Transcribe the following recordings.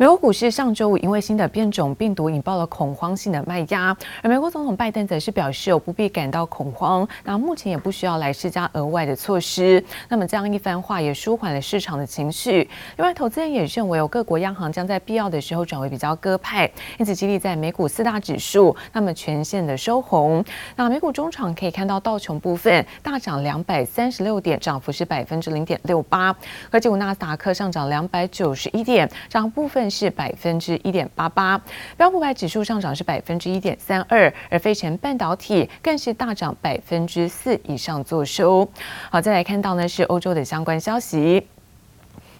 美国股市上周五因为新的变种病毒引爆了恐慌性的卖压，而美国总统拜登则是表示有不必感到恐慌，那目前也不需要来施加额外的措施。那么这样一番话也舒缓了市场的情绪。另外，投资人也认为有各国央行将在必要的时候转为比较鸽派，因此激励在美股四大指数那么全线的收红。那美股中场可以看到道琼部分大涨两百三十六点，涨幅是百分之零点六八；科技股纳斯达克上涨两百九十一点，涨幅部分。是百分之一点八八，标普百指数上涨是百分之一点三二，而费城半导体更是大涨百分之四以上做收。好，再来看到呢是欧洲的相关消息。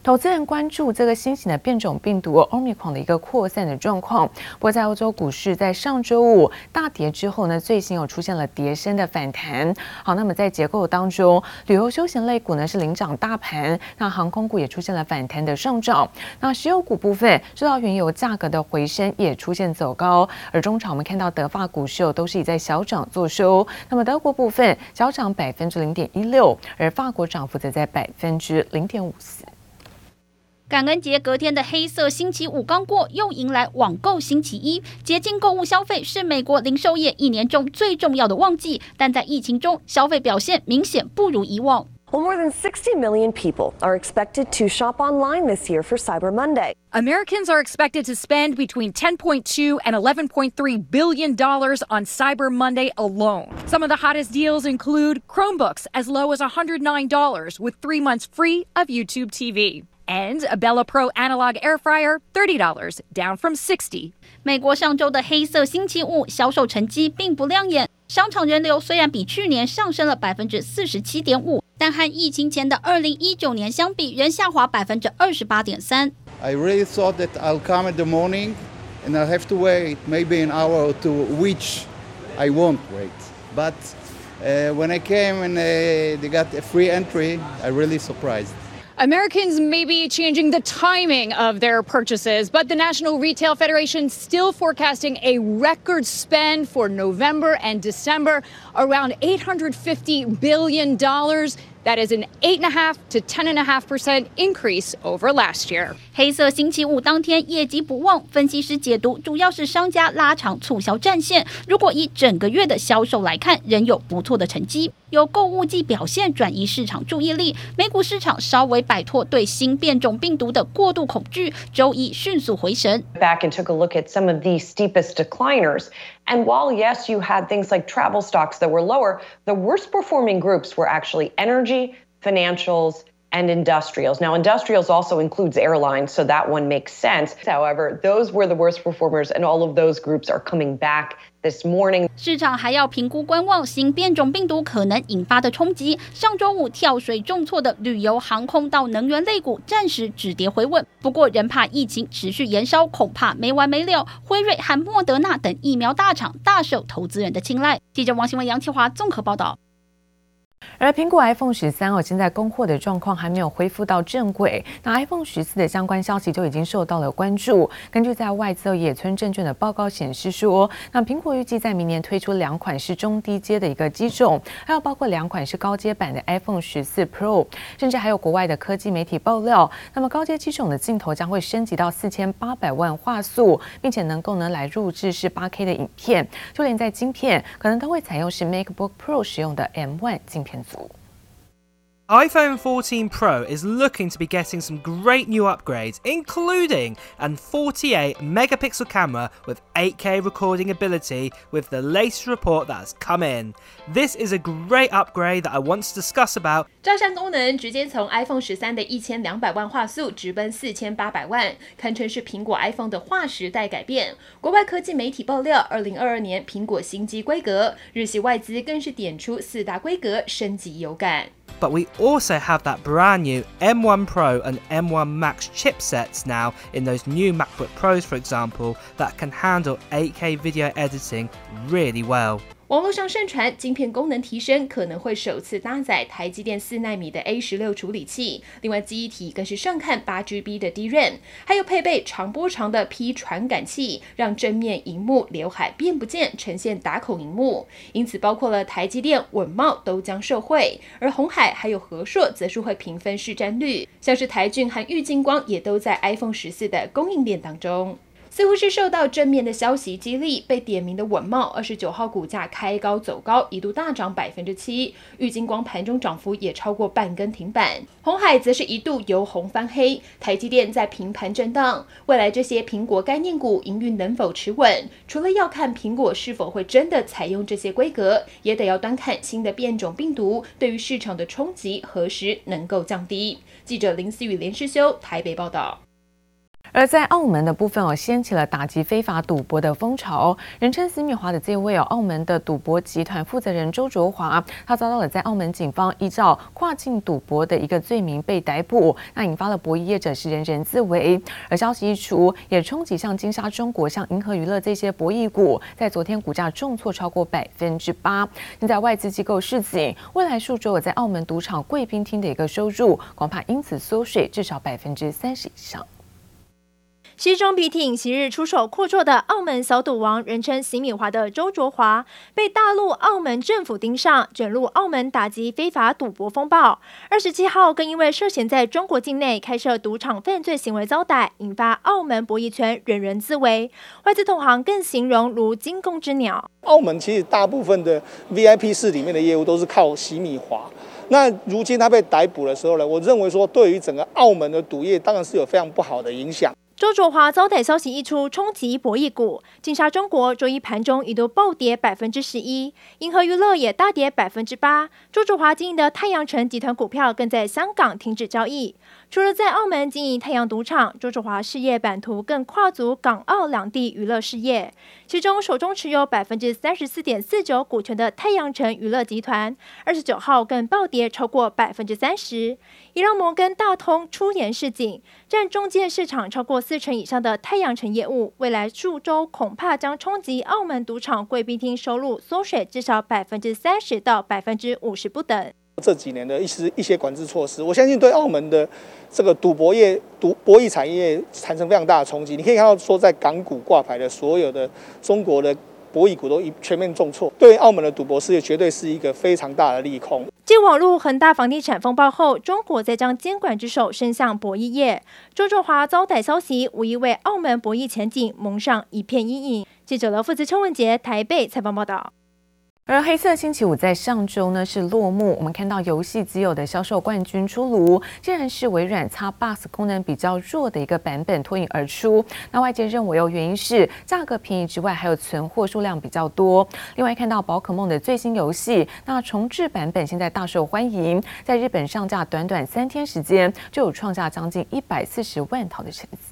投资人关注这个新型的变种病毒 Omicron 的一个扩散的状况。不过，在欧洲股市在上周五大跌之后呢，最新又出现了跌深的反弹。好，那么在结构当中，旅游休闲类股呢是领涨大盘，那航空股也出现了反弹的上涨。那石油股部分受到原油价格的回升，也出现走高。而中场我们看到德法股市都是以在小涨作收。那么德国部分小涨百分之零点一六，而法国涨幅则在百分之零点五四。感恩节隔天的黑色星期五刚过，又迎来网购星期一。节庆购物消费是美国零售业一年中最重要的旺季，但在疫情中，消费表现明显不如以往。Well, more than 60 million people are expected to shop online this year for Cyber Monday. Americans are expected to spend between 10.2 and 11.3 billion dollars on Cyber Monday alone. Some of the hottest deals include Chromebooks as low as $109 with 3 months free of YouTube TV. And a Bella Pro analog air fryer, $30, down from 60. 美国上周的黑色星期五销售成绩并不亮眼，商场人流虽然比去年上升了百分之四十七点五，但和疫情前的二零一九年相比，仍下滑百分之二十八点三。I really thought that I'll come in the morning and I'll have to wait maybe an hour or two, which I won't wait. But uh, when I came and uh, they got a free entry, I really surprised. Americans may be changing the timing of their purchases, but the National Retail Federation still forecasting a record spend for November and December, around $850 billion. That is an eight and a half to ten and a half percent increase over last year. 黑色星期五当天业绩不旺，分析师解读主要是商家拉长促销战线。如果以整个月的销售来看，仍有不错的成绩。有购物季表现转移市场注意力，美股市场稍微摆脱对新变种病毒的过度恐惧，周一迅速回神。Back and took a look at some of the steepest decliners. And while, yes, you had things like travel stocks that were lower, the worst performing groups were actually energy, financials, and industrials. Now, industrials also includes airlines, so that one makes sense. However, those were the worst performers, and all of those groups are coming back this morning. 市场还要评估观望新变种病毒可能引发的冲击。上周五跳水重挫的旅游、航空到能源类股暂时止跌回稳，不过仍怕疫情持续延烧，恐怕没完没了。辉瑞和莫德纳等疫苗大厂大受投资人的青睐。记者王新文、杨启华综合报道。而苹果 iPhone 十三哦，现在供货的状况还没有恢复到正轨。那 iPhone 十四的相关消息就已经受到了关注。根据在外资野村证券的报告显示说，那苹果预计在明年推出两款是中低阶的一个机种，还有包括两款是高阶版的 iPhone 十四 Pro，甚至还有国外的科技媒体爆料，那么高阶机种的镜头将会升级到四千八百万画素，并且能够呢来录制是八 K 的影片，就连在晶片可能都会采用是 MacBook Pro 使用的 M1 镜片组。iPhone 14 Pro is looking to be getting some great new upgrades, including an 48 megapixel camera with 8K recording ability with the latest report that has come in. This is a great upgrade that I want to discuss about. 照相功能直接从 iPhone 13的一千两百万画素直奔四千八百万，堪称是苹果 iPhone 的划时代改变。国外科技媒体爆料，二零二二年苹果新机规格，日系外资更是点出四大规格升级有感。 but we also have that brand new M1 Pro and M1 Max chipsets now in those new MacBook Pros, for example, that can handle 8K video editing really well. 网络上盛传，晶片功能提升可能会首次搭载台积电四纳米的 A 十六处理器，另外记忆体更是上看八 GB 的 DRAM，还有配备长波长的 P 传感器，让正面荧幕刘海变不见，呈现打孔荧幕。因此，包括了台积电、稳懋都将受惠，而鸿海还有和硕则是会平分市占率，像是台俊和玉晶光也都在 iPhone 十四的供应链当中。似乎是受到正面的消息激励，被点名的稳茂二十九号股价开高走高，一度大涨百分之七。玉晶光盘中涨幅也超过半根停板，红海则是一度由红翻黑。台积电在平盘震荡，未来这些苹果概念股营运能否持稳，除了要看苹果是否会真的采用这些规格，也得要端看新的变种病毒对于市场的冲击何时能够降低。记者林思雨、连诗修台北报道。而在澳门的部分哦，掀起了打击非法赌博的风潮。人称“洗米华”的这位哦，澳门的赌博集团负责人周卓华，他遭到了在澳门警方依照跨境赌博的一个罪名被逮捕，那引发了博弈业者是人人自危。而消息一出，也冲击像金沙中国、像银河娱乐这些博弈股，在昨天股价重挫超过百分之八。现在外资机构示警，未来数周在澳门赌场贵宾厅的一个收入，恐怕因此缩水至少百分之三十以上。西装笔挺、昔日出手阔绰的澳门小赌王，人称“洗米华”的周卓华，被大陆澳门政府盯上，卷入澳门打击非法赌博风暴。二十七号，更因为涉嫌在中国境内开设赌场犯罪行为遭逮，引发澳门博弈圈人人自危。外资同行更形容如惊弓之鸟。澳门其实大部分的 VIP 室里面的业务都是靠洗米华。那如今他被逮捕的时候呢，我认为说，对于整个澳门的赌业，当然是有非常不好的影响。周卓华遭逮消息一出，冲击博弈股。金沙中国周一盘中一度暴跌百分之十一，银河娱乐也大跌百分之八。周卓华经营的太阳城集团股票更在香港停止交易。除了在澳门经营太阳赌场，周卓华事业版图更跨足港澳两地娱乐事业。其中手中持有百分之三十四点四九股权的太阳城娱乐集团，二十九号更暴跌超过百分之三十。也让摩根大通出言示警，占中介市场超过四成以上的太阳城业务，未来数周恐怕将冲击澳门赌场贵宾厅收入缩水至少百分之三十到百分之五十不等。这几年的一些一些管制措施，我相信对澳门的这个赌博业、赌博弈产业产生非常大的冲击。你可以看到，说在港股挂牌的所有的中国的。博弈股都一全面重挫，对澳门的赌博事业绝对是一个非常大的利空。继网路恒大房地产风暴后，中国再将监管之手伸向博弈业。周仲华遭逮消息，无疑为澳门博弈前景蒙上一片阴影。记者刘富子、邱文杰台北采访报道。而黑色星期五在上周呢是落幕，我们看到游戏机有的销售冠军出炉，竟然是微软 Xbox 功能比较弱的一个版本脱颖而出。那外界认为哦，原因是价格便宜之外，还有存货数量比较多。另外看到宝可梦的最新游戏，那重制版本现在大受欢迎，在日本上架短短三天时间，就有创下将近一百四十万套的成绩。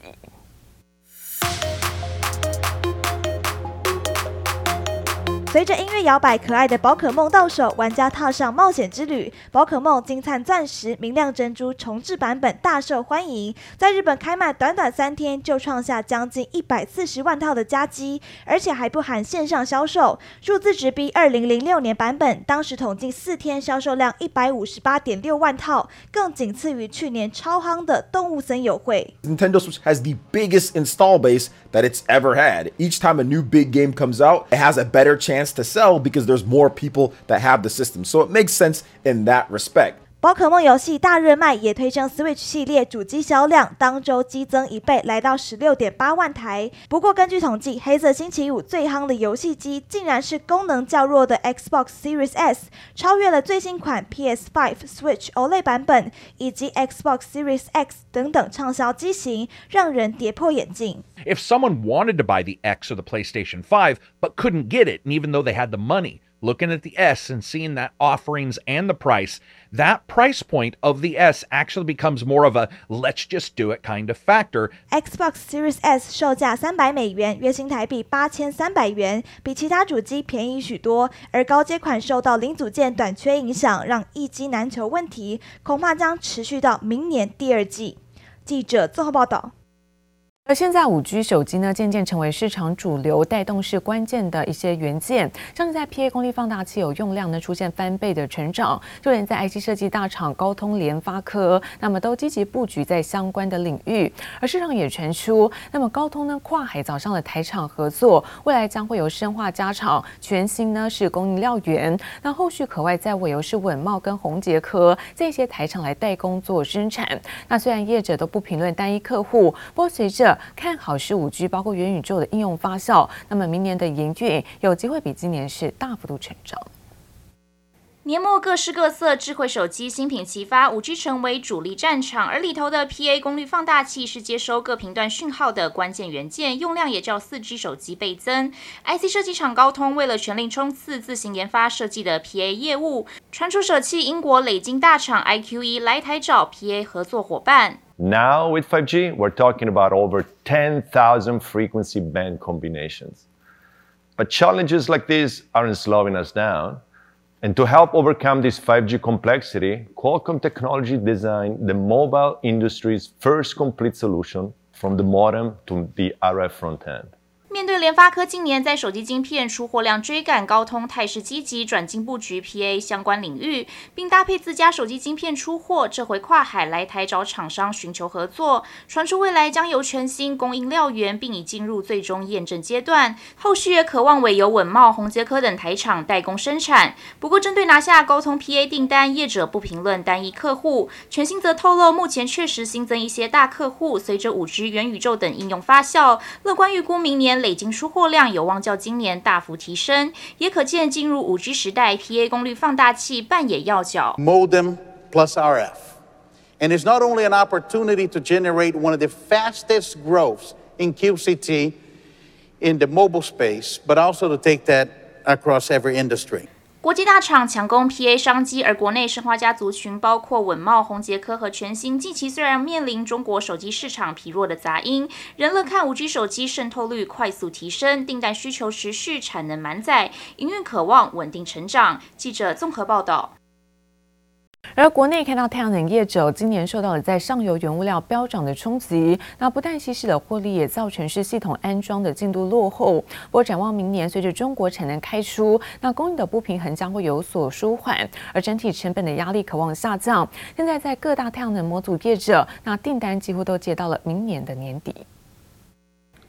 随着音乐摇摆，可爱的宝可梦到手，玩家踏上冒险之旅。宝可梦金灿钻石、明亮珍珠重制版本大受欢迎，在日本开卖短短三天就创下将近一百四十万套的佳绩，而且还不含线上销售，数字直逼二零零六年版本，当时统计四天销售量一百五十八点六万套，更仅次于去年超夯的动物森友会。Nintendo Switch has the biggest install base that it's ever had. Each time a new big game comes out, it has a better chance. To sell because there's more people that have the system, so it makes sense in that respect. 宝可梦游戏大热卖，也推升 Switch 系列主机销量，当周激增一倍，来到十六点八万台。不过，根据统计，黑色星期五最夯的游戏机，竟然是功能较弱的 Xbox Series S，超越了最新款 PS5、Switch OLED 版本以及 Xbox Series X 等等畅销机型，让人跌破眼镜。If someone wanted to buy the X or the PlayStation 5 but couldn't get it, and even though they had the money. Looking at the S and seeing that offerings and the price, that price point of the S actually becomes more of a let's just do it kind of factor. Xbox Series S 售价三百美元，约新台币八千三百元，比其他主机便宜许多。而高阶款受到零组件短缺影响，让一机难求问题恐怕将持续到明年第二季。记者综合报道。 而现在五 G 手机呢，渐渐成为市场主流，带动是关键的一些元件。像是在 PA 功率放大器有用量呢，出现翻倍的成长。就连在 IC 设计大厂高通、联发科，那么都积极布局在相关的领域。而市场也传出，那么高通呢跨海找上的台厂合作，未来将会由深化加厂全新呢是供应料源。那后续可外在委由是稳茂跟宏杰科这些台厂来代工做生产。那虽然业者都不评论单一客户，不过随着看好是五 G，包括元宇宙的应用发酵。那么明年的营运有机会比今年是大幅度成长。年末各式各色智慧手机新品齐发，五 G 成为主力战场，而里头的 PA 功率放大器是接收各频段讯号的关键元件，用量也较四 G 手机倍增。IC 设计厂高通为了全力冲刺自行研发设计的 PA 业务，传出舍弃英国累晶大厂 IQE 来台找 PA 合作伙伴。Now with 5G, we're talking about over 10,000 frequency band combinations. But challenges like these aren't slowing us down. And to help overcome this 5G complexity, Qualcomm Technology designed the mobile industry's first complete solution from the modem to the RF front end. 对联发科近年在手机晶片出货量追赶高通，态势积极转进布局 PA 相关领域，并搭配自家手机晶片出货，这回跨海来台找厂商寻求合作。传出未来将由全新供应料源，并已进入最终验证阶段，后续也可望委由稳懋、宏捷科等台厂代工生产。不过，针对拿下高通 PA 订单，业者不评论单一客户，全新则透露目前确实新增一些大客户，随着五 G、元宇宙等应用发酵，乐观预估明年。累计出货量有望较今年大幅提升，也可见进入五 G 时代，PA 功率放大器扮演要角。Modem plus RF, and it's not only an opportunity to generate one of the fastest growths in QCT in the mobile space, but also to take that across every industry. 国际大厂抢攻 PA 商机，而国内生化家族群包括稳懋、宏捷科和全新，近期虽然面临中国手机市场疲弱的杂音，仍乐看 5G 手机渗透率快速提升，订单需求持续，产能满载，营运渴望稳定成长。记者综合报道。而国内看到太阳能业者今年受到了在上游原物料飙涨的冲击，那不但稀释了获利，也造成是系统安装的进度落后。不过展望明年，随着中国产能开出，那供应的不平衡将会有所舒缓，而整体成本的压力可望下降。现在在各大太阳能模组业者，那订单几乎都接到了明年的年底。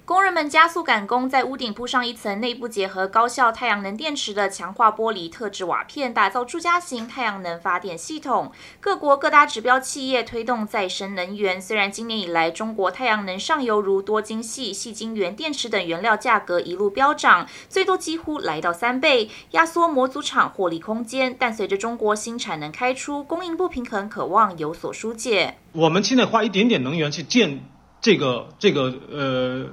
工人们加速赶工，在屋顶铺上一层内部结合高效太阳能电池的强化玻璃特制瓦片，打造住家型太阳能发电系统。各国各大指标企业推动再生能源。虽然今年以来，中国太阳能上游如多晶矽、矽晶圆电池等原料价格一路飙涨，最多几乎来到三倍，压缩模组厂获利空间。但随着中国新产能开出，供应不平衡可望有所疏解。我们现在花一点点能源去建这个这个呃。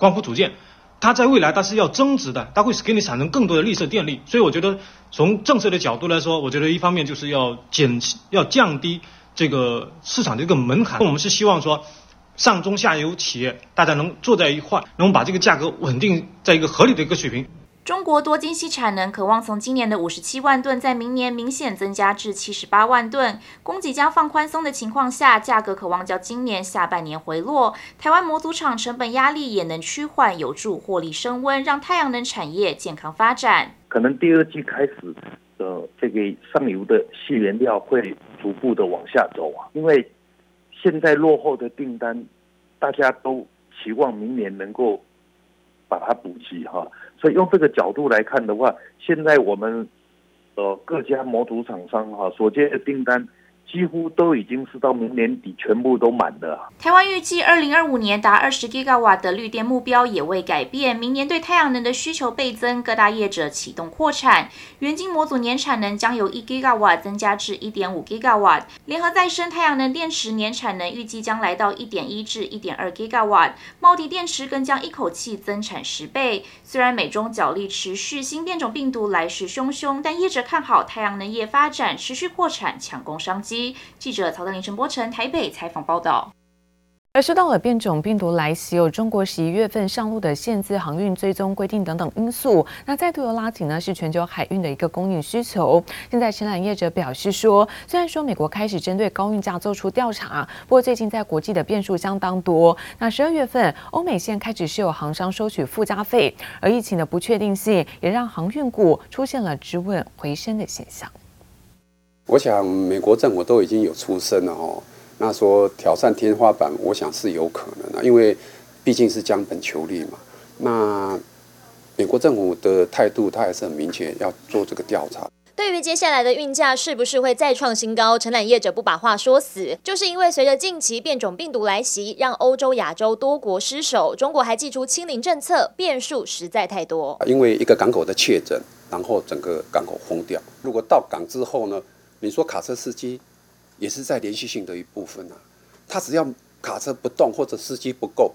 光伏组件，它在未来它是要增值的，它会给你产生更多的绿色电力。所以我觉得从政策的角度来说，我觉得一方面就是要减要降低这个市场的一个门槛。我们是希望说上中下游企业大家能坐在一块，能把这个价格稳定在一个合理的一个水平。中国多晶矽产能可望从今年的五十七万吨，在明年明显增加至七十八万吨。供给将放宽松的情况下，价格可望较今年下半年回落。台湾模组厂成本压力也能趋缓，有助获利升温，让太阳能产业健康发展。可能第二季开始的这个上游的细原料会逐步的往下走啊，因为现在落后的订单，大家都期望明年能够。把它补齐哈，所以用这个角度来看的话，现在我们呃各家模组厂商哈所接的订单。几乎都已经是到明年底全部都满了。台湾预计二零二五年达二十吉瓦的绿电目标也未改变，明年对太阳能的需求倍增，各大业者启动扩产，原晶模组年产能将由一吉瓦增加至一点五吉瓦，联合再生太阳能电池年产能预计将来到一点一至一点二吉瓦，茂迪电池更将一口气增产十倍。虽然美中角力持续，新变种病毒来势汹汹，但业者看好太阳能业发展，持续扩产抢攻商机。记者曹德林、陈柏成台北采访报道。而受到了变种病毒来袭，有中国十一月份上路的限制航运追踪规定等等因素，那再度的拉紧呢，是全球海运的一个供应需求。现在承揽业者表示说，虽然说美国开始针对高运价做出调查，不过最近在国际的变数相当多。那十二月份，欧美线开始是有航商收取附加费，而疫情的不确定性也让航运股出现了止稳回升的现象。我想美国政府都已经有出声了哦。那说挑战天花板，我想是有可能的，因为毕竟是将本求利嘛。那美国政府的态度，他还是很明确，要做这个调查。对于接下来的运价是不是会再创新高，承揽业者不把话说死，就是因为随着近期变种病毒来袭，让欧洲、亚洲多国失守，中国还祭出清零政策，变数实在太多。因为一个港口的确诊，然后整个港口封掉。如果到港之后呢，你说卡车司机？也是在连续性的一部分啊，他只要卡车不动，或者司机不够，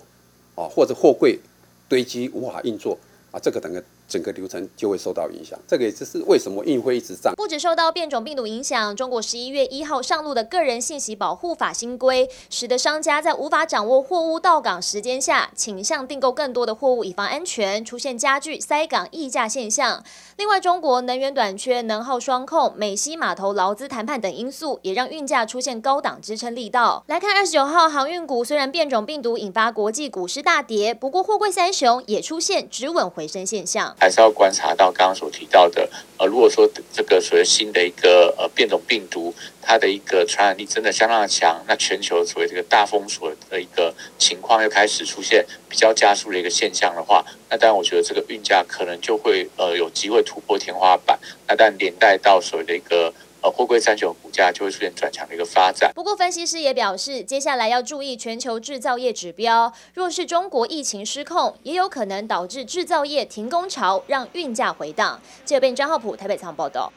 啊，或者货柜堆积无法运作啊，这个等个。整个流程就会受到影响，这个也就是为什么运会一直涨。不止受到变种病毒影响，中国十一月一号上路的个人信息保护法新规，使得商家在无法掌握货物到港时间下，倾向订购更多的货物以防安全，出现加剧塞港溢价现象。另外，中国能源短缺、能耗双控、美西码头劳资谈判等因素，也让运价出现高档支撑力道。来看二十九号航运股，虽然变种病毒引发国际股市大跌，不过货柜三雄也出现止稳回升现象。还是要观察到刚刚所提到的，呃，如果说这个所谓新的一个呃变种病毒，它的一个传染力真的相当的强，那全球所谓这个大封锁的一个情况又开始出现比较加速的一个现象的话，那当然我觉得这个运价可能就会呃有机会突破天花板，那但连带到所谓的一个。货柜三九股价就会出现转强的一个发展。不过，分析师也表示，接下来要注意全球制造业指标。若是中国疫情失控，也有可能导致制造业停工潮，让运价回荡。记者张浩普台北仓报道。